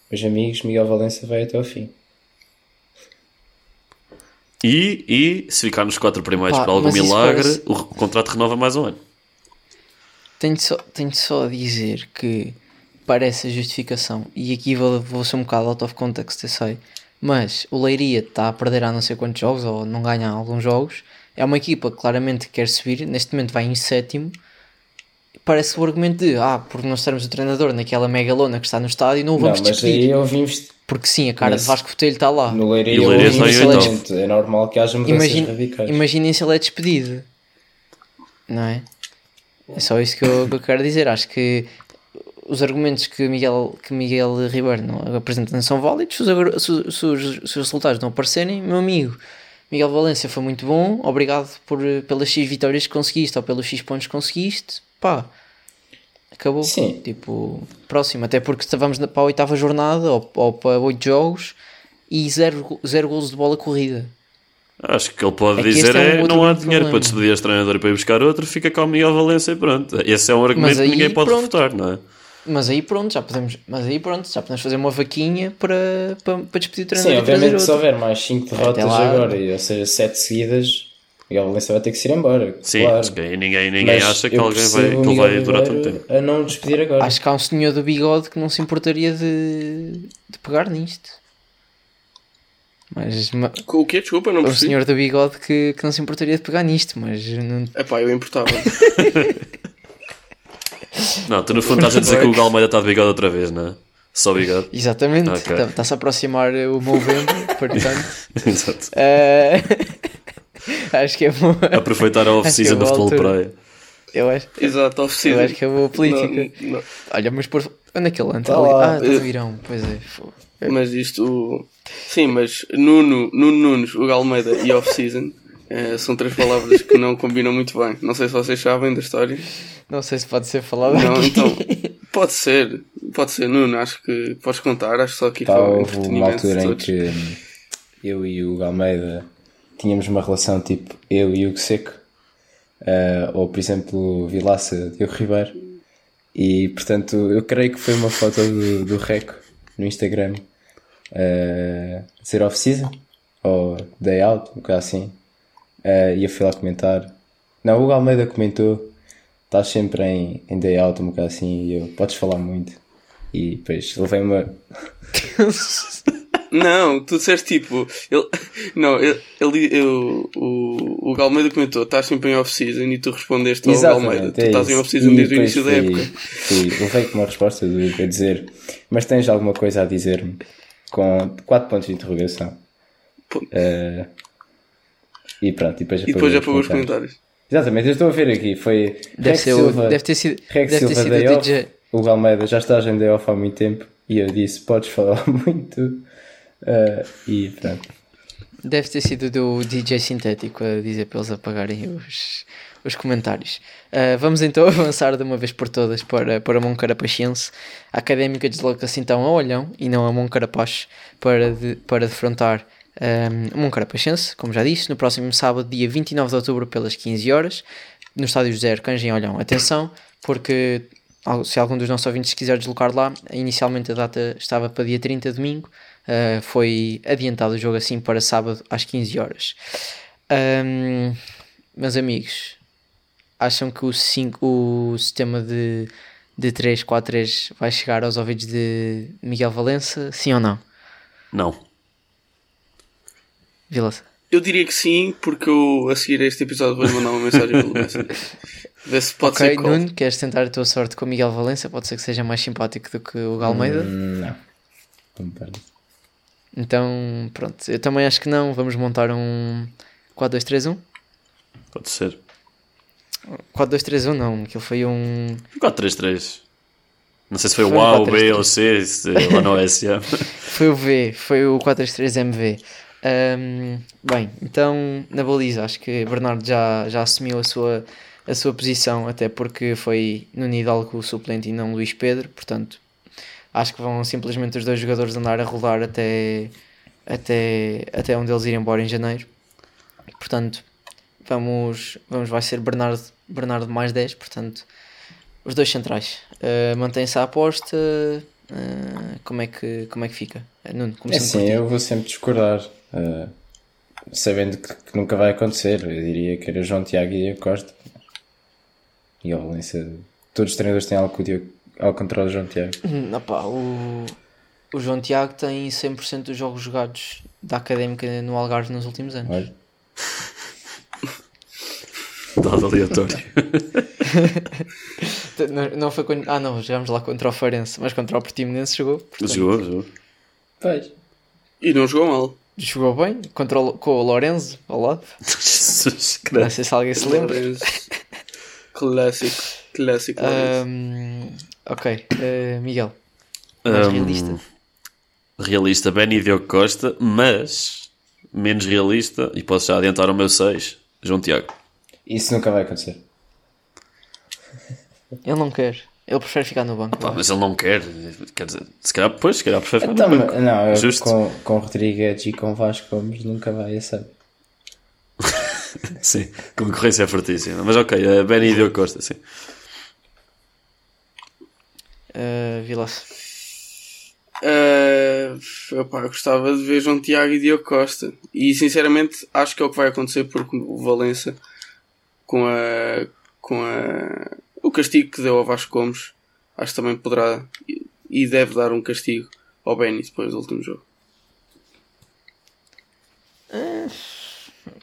meus amigos, Miguel Valença vai até ao fim. E, e se ficar nos quatro primeiros Pá, por algum milagre, parece- o contrato renova mais um ano. Tenho só tenho só a dizer que parece a justificação e aqui vou, vou ser um bocado out of context eu sei mas o Leiria está a perder há não sei quantos jogos ou não ganha alguns jogos é uma equipa que claramente quer subir neste momento vai em sétimo parece o argumento de ah, porque nós termos o treinador naquela megalona que está no estádio não o vamos não, mas despedir aí ouvimos porque sim, a cara Nesse- de Vasco Botelho está lá no Leiria, E o Leiria está em. É normal que haja mudanças Imagina, radicais. imaginem se ele é despedido, não é? É só isso que eu, que eu quero dizer. Acho que os argumentos que Miguel, que Miguel Ribeiro não apresenta não são válidos. Se os, se os- se os- resultados não aparecerem, meu amigo, Miguel Valência foi muito bom. Obrigado por, pelas X vitórias que conseguiste ou pelos X pontos que conseguiste. Pá, acabou. Sim. Tipo, próximo. Até porque estávamos para a oitava jornada ou, ou para oito jogos e zero, zero golos de bola corrida. Acho que ele pode É que dizer é um é, outro não há dinheiro problema. para despedir este treinador e para ir buscar outro, fica com o Miguel Valença e pronto. Esse é um argumento aí, que ninguém pode pronto. refutar, não é? Mas aí pronto, já podemos, mas aí pronto, já podemos fazer uma vaquinha para, para, para despedir o treinador Sim, e obviamente se houver mais 5 derrotas lá- agora, e, ou seja, 7 seguidas, Miguel Valença vai ter que se ir embora. Sim, claro. ninguém, ninguém Mas acha que alguém vai, que o ele vai durar tanto tempo. A não despedir agora. Acho que há um senhor do bigode que não se importaria de, de pegar nisto. Mas o quê? Desculpa, não o percebi. senhor do bigode que, que não se importaria de pegar nisto, mas não, Epá, eu importava. Não, tu no fundo estás a dizer que o Galmeida está de bigode outra vez, não é? Só bigode. exatamente, Ok. está-se a aproximar o novembro, portanto Exato. eh, acho que é bom. Aproveitar a Acho off-season que do é boa futebol de praia. Eu acho, Exato, eu oferecido. acho que é boa política. Não, não. Olha, mas por onde é que ele anda? Tá Ali-. Ah, está no Irão, pois é. Mas isto. Sim, mas Nuno, Nuno Nunes, o Galmeida e off-season eh, são três palavras que não combinam muito bem. Não sei se vocês sabem da história. Não sei se pode ser falado Não, aqui. então. Pode ser, pode ser, Nuno. Acho que podes contar. Acho só aqui Pá, para houve uma altura em que eu e o Galmeida tínhamos uma relação tipo eu e o Seco, eh, ou por exemplo o Vilaça Diogo Ribeiro, e portanto eu creio que foi uma foto do, do Reco no Instagram eh, dizer off-season ou day out, um bocado assim, eh, e eu fui lá comentar. Não, o Galmeida comentou, estás sempre em, em day out, um bocado assim, e eu, podes falar muito. E depois levei uma, Não, tu disseste tipo. Ele, não, ele, ele- eu, o, o Galmeida comentou: estás sempre em off-season e tu respondeste ao Galmeida: tu é estás em off-season desde o início da fui- época. Fui, levei com uma resposta do a dizer: Mas tens alguma coisa a dizer-me? Com quatro pontos de interrogação. Ponto. Eh, e pronto, e depois E depois apagou os comentários. Exatamente, eu estou a ver aqui. Foi Deve, ser o- Silva, deve ter sido, Rex deve ter Silva sido Day o Off, DJ. o Galmeida já está agendado off há muito tempo e eu disse: Podes falar muito. Uh, e pronto. Deve ter sido do DJ Sintético a dizer para eles apagarem os, os comentários. Uh, vamos então avançar de uma vez por todas para, para Moncarapachense. A Académica desloca-se então a Olhão e não a Moncarapaz para, de, para defrontar um, Moncarapachense, como já disse, no próximo sábado, dia 29 de outubro, pelas 15 horas, no estádio José Arcanjo em Olhão. Atenção, porque se algum dos nossos ouvintes quiser deslocar lá, inicialmente a data estava para dia 30 de domingo, uh, foi adiantado o jogo assim para sábado às 15 horas. Um, meus amigos, acham que o, 5, o sistema de, de 3-4-3 vai chegar aos ouvidos de Miguel Valença? Sim ou não? Não. Vilas? Eu diria que sim, porque eu a seguir a este episódio vou mandar uma mensagem pelo Messenger. Ver se pode Ok, ser call. Nuno, queres tentar a tua sorte com o Miguel Valença? Pode ser que seja mais simpático do que o Galmeida. Hum, Não. Não me parece. Então, pronto. Eu também acho que não. Vamos montar um 4-2-3-1? Pode ser. 4-2-3-1 não. Aquilo foi um... 4-3-3. Não sei se foi Foi o A, o 4-3-3. B ou o C, se lá no S. já. Foi o V. Foi o 4-3-3-MV. Ahm, bem, então na baliza acho que Bernardo já, já assumiu a sua, a sua posição, até porque foi no Hidalgo o suplente e não Luís Pedro, portanto acho que vão simplesmente os dois jogadores andar a rolar até, até, até onde eles irem embora em janeiro. Portanto, vamos, vamos vai ser Bernardo, Bernardo mais 10, portanto, os dois centrais. Uh, Mantém-se a aposta. uh, como, é que, como é que fica? Uh, Nuno, É assim, ti. eu vou sempre discordar. uh, sabendo que, que nunca vai acontecer. Eu diria que era João Tiago e Diego Costa. E a Valência. Todos os treinadores têm algo, com o Diego, algo contra o João Tiago. Hum, opá, o, o João Tiago tem 100% dos jogos jogados da Académica no Algarve nos últimos anos. Olha. Dado aleatório. Não, não foi con- Ah, não, jogámos lá contra o Farense, mas contra o Portimonense jogou. portanto, Jogou, jogou. Pois. E não jogou mal. Jogou bem, contra o, com o Lorenzo ao lado. Jesus, Não sei se alguém se lembra. Clássico. Clássico. Ahm, ok, eh, Miguel. Mais Um, realista. Realista, Benny Diogo Costa, mas menos realista, e posso já adiantar o meu 6, João Tiago. Isso nunca vai acontecer. Ele não quer. Ele prefere ficar no banco. Pá, eu mas ele não quer, quer dizer, se calhar, pois, se calhar prefere ficar Então, no banco. não, eu Justo. com, com Rodrigues e com Vasco Gomes nunca vai, é sabe. Sim, concorrência é fortíssima. Mas ok, uh, Benny Diogo Costa, sim. Eh, Vilas. Uh, opá, eu gostava de ver João Tiago e Diogo Costa. E sinceramente acho que é o que vai acontecer porque o Valença, com a. com a. o castigo que deu ao Vasco Gomes, acho que também poderá e- deve dar um castigo ao Benny depois do último jogo.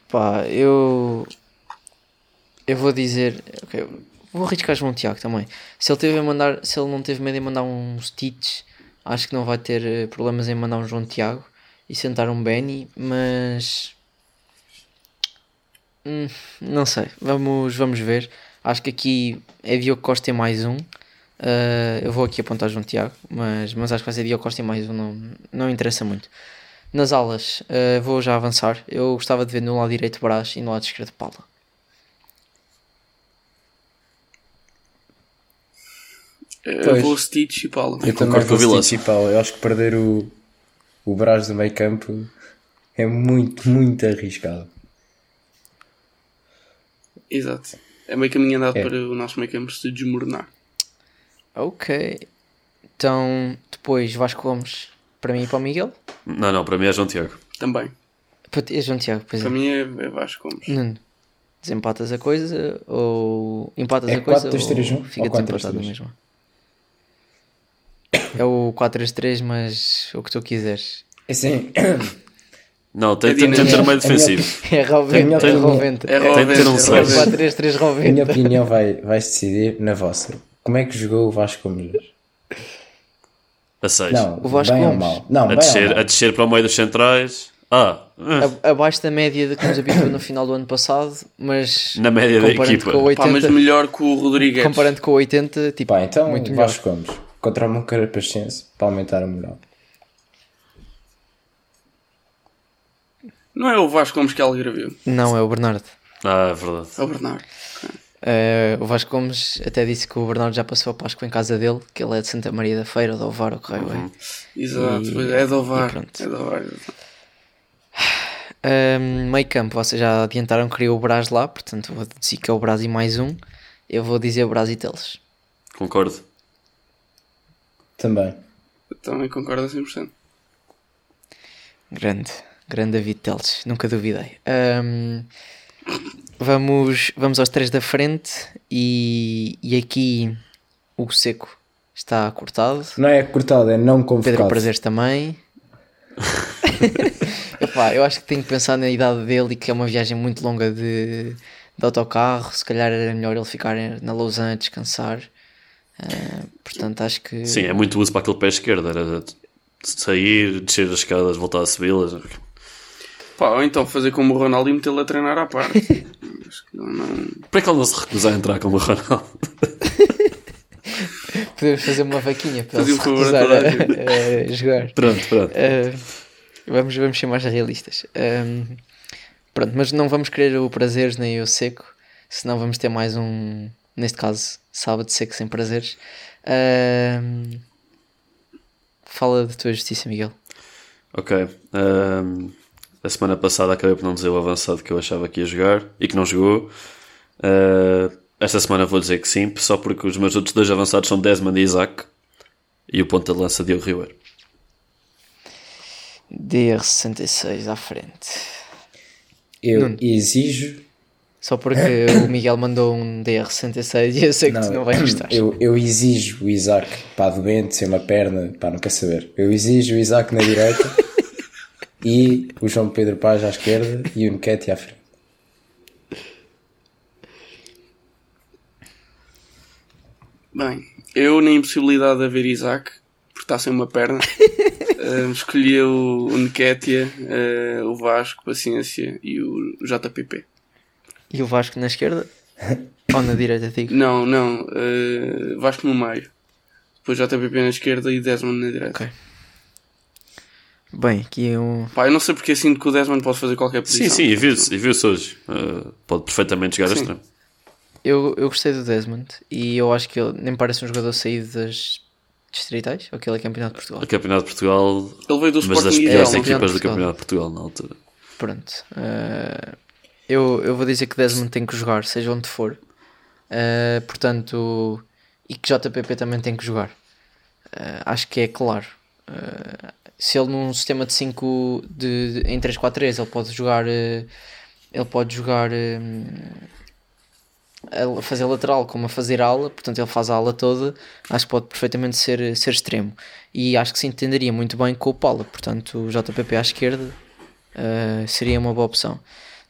Pá, eu. Eu vou dizer. ok, vou arriscar João Tiago também. Se ele, teve a mandar, se ele não teve medo em mandar uns Stitch, acho que não vai ter eh, problemas em mandar um João Tiago e sentar um Benny, mas. Hum, não sei, vamos, vamos ver. Acho que aqui é Diogo Costa e mais um. Ah, eu vou aqui apontar João Tiago, mas, mas acho que vai ser Diogo Costa e mais um, não, não interessa muito. Nas alas, eh, vou já avançar. Eu gostava de ver no lado direito Brás e no lado esquerdo Paula. Eu Pois. vou Stitch e Paulo. Eu também concordo com o Vilas. Stitch e Paulo. Eu acho que perder o, o Brás do meio campo é muito, muito arriscado. Exato. É meio caminho andado É. para o nosso meio campo se desmoronar. Ok. Então, depois Vasco Gomes para mim e para o Miguel. Não, não, para mim é João Tiago. Também. Para ti é João Tiago, pois é. Para mim é, é Vasco Gomes. Nuno, desempatas a coisa ou empatas É a coisa 4-2-3-1 ou fica ou desempatado na 4-3-3? mesma? É o 4-3-3, mas o que tu quiseres. Assim, Não, tem, É tem, tem de ter um meio dinâmico. defensivo. É Roventa, Tem- é Roventa. É Tem de ter um Roventa, seis. é Roventa. 4-3-3 a minha opinião vai, vai se decidir na vossa. Como é que jogou o Vasco hoje? A 6. Não, O Vasco bem ou mal? Não, a, descer, ou a descer para o meio dos centrais, Ah, A- abaixo da média de que nos habituou no final do ano passado, mas na média da equipa. com o Pá, mas 80, melhor que o Rodrigues. comparando com o 80, tipo, Pá, então muito melhor. Vasco Gomes contra o Moncarapachense para aumentar a moral. Não é o Vasco Gomes que ela viu. Não, é o Bernardo. Ah, é verdade. É o Bernardo. Eh, o Vasco Gomes até disse que o Bernardo já passou a Páscoa em casa dele, que ele é de Santa Maria da Feira, do Ovar, o que é. Exato. E- é do VAR. e pronto. É do VAR. Um, meio campo, vocês já adiantaram que queria o Brás lá, portanto vou dizer que é o Brás e mais um. Eu vou dizer o Brás e Teles. Concordo. Também. Eu também concordo a 100%. Grande, grande David Teles, nunca duvidei. Um, vamos, vamos aos três da frente e, e aqui o Seco está cortado. Não é cortado, é não Pedro convocado. Prazeres também. Epá, eu acho que tenho que pensar na idade dele e que é uma viagem muito longa de, de autocarro. Se calhar era melhor ele ficar na Lausanne a descansar. Ah, portanto, acho que Sim, é muito uso para aquele pé esquerdo. Era sair, descer as escadas, voltar a subi-las. Pá, ou então fazer como o Ronaldo e metê-lo a treinar à parte. Não, Por que ele não se recusa a entrar como o Ronaldo? podemos fazer uma vaquinha para Fazer ele um se recusar a a, a jogar. Pronto, pronto. Ah, vamos, vamos ser mais realistas. Ahm, pronto, mas não vamos querer o prazeres nem o seco, senão vamos ter mais um, neste caso, sábado seco sem prazeres. Ahm, fala da tua justiça, Miguel. Ok. ahm, a semana passada acabei por não dizer o avançado que eu achava que ia jogar e que não jogou. Ah, esta semana vou dizer que sim, só porque os meus outros dois avançados são Desmond e Isaac e o ponta de lança Diogo Ribeiro. DR66 à frente. Eu Nuno. exijo. Só porque o Miguel mandou um DR66 e eu sei que tu não vais gostar. Eu, eu exijo o Isaac pá, doente, sem uma perna, pá, não quer saber. Eu exijo o Isaac na direita e o João Pedro Paz à esquerda e o Nketi à frente. Bem, eu na impossibilidade de haver Isaac, porque está sem uma perna, eh, escolhi o, o Nketiah, eh, o Vasco, Paciência e o JPP. E o Vasco na esquerda? Ou na direita, digo? Não, não, eh, Vasco no meio. Depois JPP na esquerda e Desmond na direita. Ok. Bem, aqui é um. Pá, eu não sei porque é assim que o Desmond pode fazer qualquer posição. Sim, sim, e viu-se e viu-se hoje. Ah, pode perfeitamente jogar a Sim. extremo. Eu, eu gostei do Desmond e eu acho que ele nem parece um jogador saído das distritais, ou aquele é campeonato de Portugal. O Campeonato de Portugal, Ele veio do mas das Sporting piores. Campeonato equipas do. Campeonato de Portugal na altura. Pronto. eh, eu, eu vou dizer que Desmond tem que jogar, seja onde for. Eh, portanto, e que JPP também tem que jogar. Eh, acho que é claro. Eh, se ele num sistema de 5 de, de- em 3-4-3 ele pode jogar ele pode jogar a fazer lateral como a fazer ala, portanto ele faz a ala toda, acho que pode perfeitamente ser, ser extremo e acho que se entenderia muito bem com o Paula, portanto o JPP à esquerda Uh, seria uma boa opção.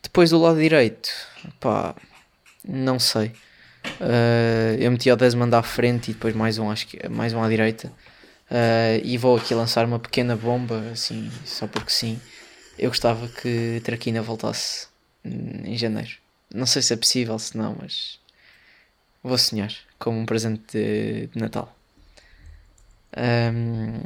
Depois do lado direito, pá, não sei. Uh, eu meti o Desmond à frente e depois mais um, acho que mais um à direita. Uh, e vou aqui lançar uma pequena bomba, assim, só porque sim. Eu gostava que Traquina voltasse em janeiro. Não sei se é possível, se não, mas vou sonhar como um presente de, de Natal. Um,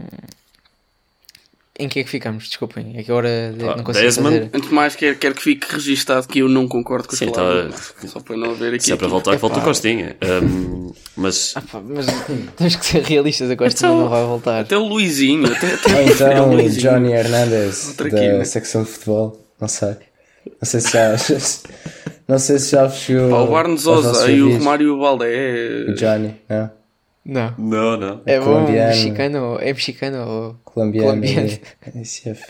em que é que ficamos? Desculpem, é que agora Pá, não consigo Desmond, fazer. Antes de mais, quero, quero que fique registado que eu não concordo com as Sim, palavras. tá- Só para não haver aqui. Se é para voltar, que volta o Costinha. Um, mas Ah, pá, mas temos que ser realistas, a Costa Então- não vai voltar. Até o Luizinho, até, até Ou então É o. Johnny Hernandez Outra da aqui, secção de futebol, não sei. Não sei se já. não sei se já chegou. Pá, o Barnes Oza e o. Romário Baldé. O Johnny, não? Não. não, não. É bom, colombiano. mexicano, é mexicano ou Colombiano. Colombiano. e- ICF.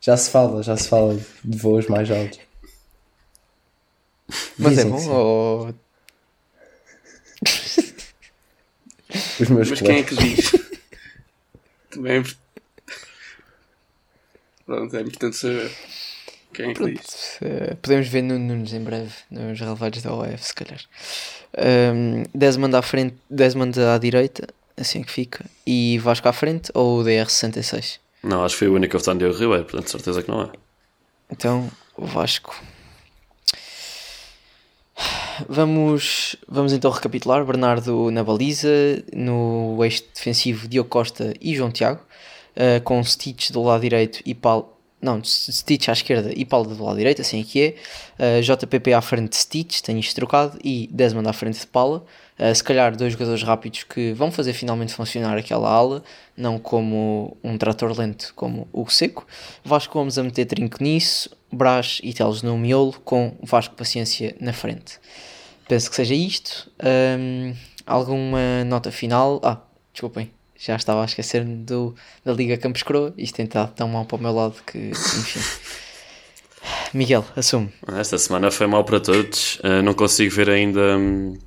Já se fala, já se fala de voos mais altos. Mas é Dizem bom que sim. ou. Os meus Mas quem é colegas. que diz? Também é Pronto, é importante saber. Quem é que diz? Eh, podemos ver Nuno Nunes em breve nos relevados da OF, se calhar. Um, Desmond à frente, Desmond à direita, assim é que fica. E Vasco à frente ou o DR66? Não, acho que foi o único que votou no Diogo Ribeiro, portanto, certeza que não é. Então, o Vasco. Vamos, vamos então recapitular. Bernardo na baliza, no eixo defensivo Diogo Costa e João Tiago, uh, com Stitch do lado direito e Paulo. Não, Stitch à esquerda e Paulo do lado direito, assim que é. Uh, JPP à frente de Stitch, tenho isto trocado, e Desmond à frente de Paula. Uh, se calhar dois jogadores rápidos que vão fazer finalmente funcionar aquela ala, não como um trator lento como o Seco. Vasco Gomes a meter trinco nisso, Brás e Teles no miolo, com Vasco Paciência na frente. Penso que seja isto. Um, alguma nota final? Ah, desculpem, já estava a esquecer-me do, da Liga Campos Croa. Isto tem estado tão mal para o meu lado que, enfim. Miguel, assume. Esta semana foi mal para todos. Uh, não consigo ver ainda hum,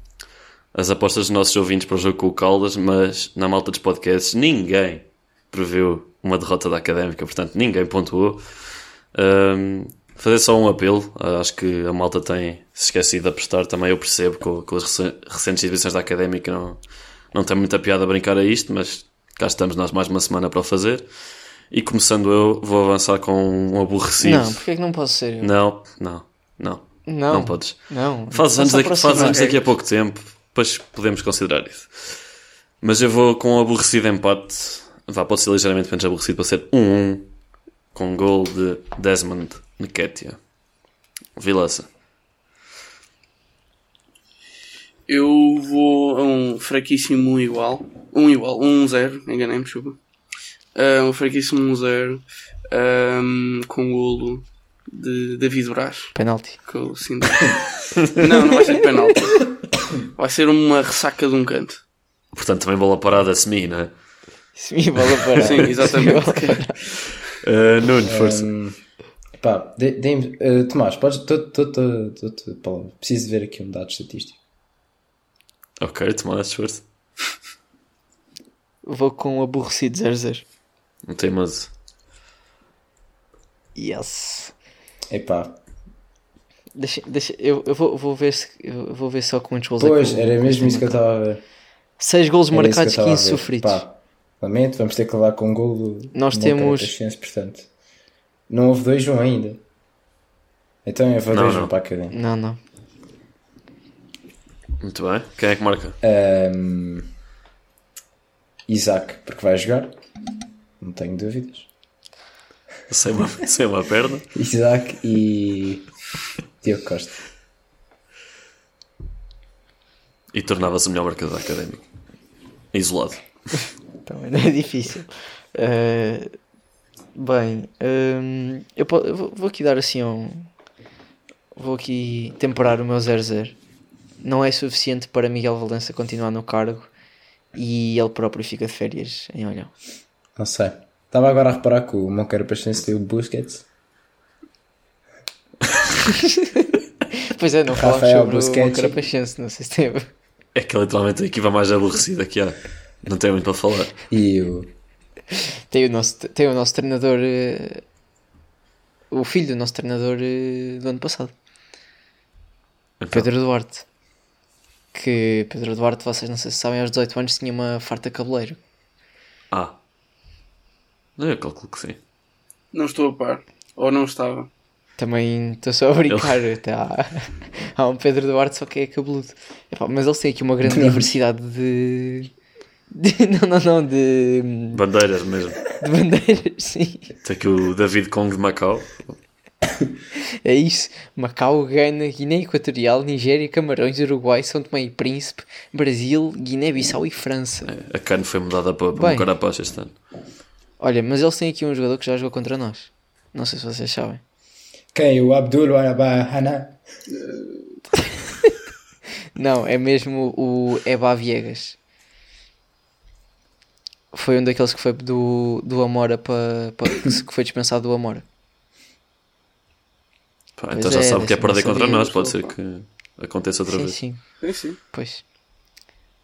as apostas dos nossos ouvintes para o jogo com o Caldas, mas na malta dos podcasts ninguém previu uma derrota da Académica, portanto ninguém pontuou. Um, fazer só um apelo, acho que a malta tem se esquecido de apostar, também eu percebo com, com as recentes exibições da Académica não, não tem muita piada a brincar a isto, mas cá estamos nós mais uma semana para o fazer. E começando eu, vou avançar com um aborrecido. Não, porque é que não posso ser eu? Não, não, não. Não, não podes. Não. Faz anos, daqui, faz anos daqui a pouco tempo, depois podemos considerar isso. Mas eu vou com um aborrecido empate. Vá, pode ser ligeiramente menos aborrecido para ser 1-1 um, com um gol de Desmond Nketiah. Vilaça. Eu vou a um fraquíssimo um igual. Um igual, um zero, enganei-me, chupa. Uh, um fraquíssimo um zero. Um, com golo de David Braz. Penalti. Que eu sinto. não, não vai ser penalti. Vai ser uma ressaca de um canto. Portanto, também bola parada semi, não é? Semi bola parada. Sim, exatamente. uh, Nuno, força. Um, pá, de, de, uh, Tomás, podes. Tô, tô, tô, tô, tô, preciso ver aqui um dado estatístico. Ok, Tomás, força. Vou com um aborrecido 0-0. Um teimoso. Yes. Epá. Deixa, deixa, eu, eu vou, vou ver se eu vou ver só quantos gols Pois, é que era mesmo isso que eu estava a ver. 6 gols Era marcados, que eu 15 estava a ver. sofridos. Pá, lamento, vamos ter que levar com um gol do Nós temos- Moncarapachense, portanto. Não houve 2-1 ainda. Então eu vou Não, 2-1 não. para a academia. Não, não. Muito bem. Quem é que marca? Um, Isaac, porque vai jogar. Não tenho dúvidas. Sem uma, sem uma perna. Isaac e Diogo Costa. E tornava-se o melhor marcador académico. Isolado. Também não é difícil. Eh, bem, eu, po- eu vou, vou aqui dar assim um. Vou aqui temperar o meu 0-0. Não é suficiente para Miguel Valença continuar no cargo e ele próprio fica de férias em Olhão. Não sei. Estava agora a reparar que o Moncarapachense tem o Busquets. Pois é, não falamos Rafael sobre Busquets. o Carapachense, não sei se teve. É que é literalmente a equipa mais aborrecida que há. Não tem muito para falar. E o. Tem o nosso, tem o nosso treinador, eh, o filho do nosso treinador eh, do ano passado, Então, Pedro Duarte. Que Pedro Duarte, vocês não sei se sabem, aos 18 anos tinha uma farta cabeleiro. Ah. Eu calculo que sim. Não estou a par. Ou não estava. Também estou só a brincar. Tá. Há um Pedro Duarte, só que é cabeludo. Epá, mas eles têm aqui uma grande diversidade de. de- não, não, não, de, Bandeiras mesmo. de bandeiras, sim. Tem aqui o David Kong de Macau. É isso. Macau, Gana, Guiné Equatorial, Nigéria, Camarões, Uruguai, São Tomé e Príncipe, Brasil, Guiné-Bissau e França. A CAN foi mudada para, para Bem. um carapacho este ano. Olha, mas eles têm aqui um jogador que já jogou contra nós. Não sei se vocês sabem. Quem? O Abdul Arabahana? Não, é mesmo o Eba Viegas. Foi um daqueles que foi do, do Amora para, para que foi dispensado do Amora. Pá, então já é, sabe que é perder contra nós. Pode ser que aconteça outra Sim, vez. sim. Sim, sim. Pois.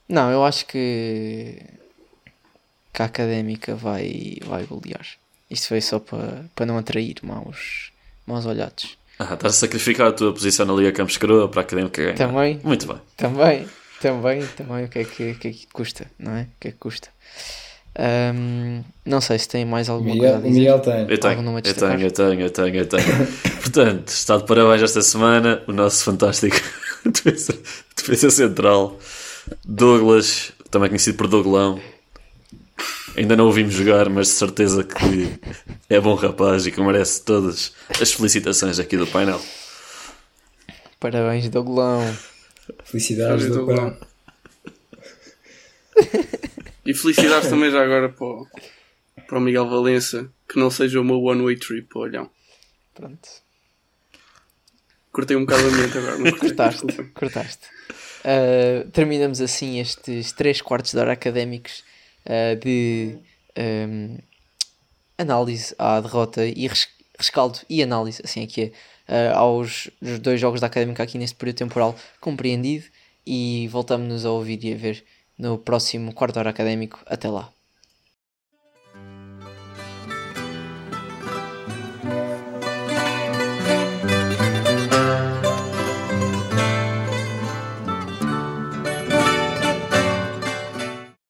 Não, eu acho que, que a académica vai, vai golear. Isto foi só para, para não atrair maus, maus olhados. Ah, estás a sacrificar a tua posição na Liga Campos Coroa para a Académica ganhar. Também. Muito bem. Também, também, também, o que é que, que, é que custa, não é? O que é que custa? Ahm, não sei se tem mais alguma Miguel, coisa a o dizer. Miguel tem. Eu tenho, eu tenho, eu tenho, eu tenho, eu tenho. Portanto, está de parabéns esta semana o nosso fantástico defesa, defesa central, Douglas, também conhecido por Douglão. Ainda não o vimos jogar, mas de certeza que é bom rapaz e que merece todas as felicitações aqui do painel. Parabéns, Douglão. Felicidades do Douglão. E felicidades também já agora para o, para o Miguel Valença, que não seja uma one-way trip, olhão. Pronto. Cortei um bocado a mente agora, cortei, Cortaste, cortaste. Uh, terminamos assim estes 3 quartos de hora académicos uh, de um, análise à derrota e res- rescaldo e análise, assim que é, uh, aos os dois jogos da académica aqui neste período temporal compreendido e voltamos-nos a ouvir e a ver no próximo quarto de hora académico. Até lá.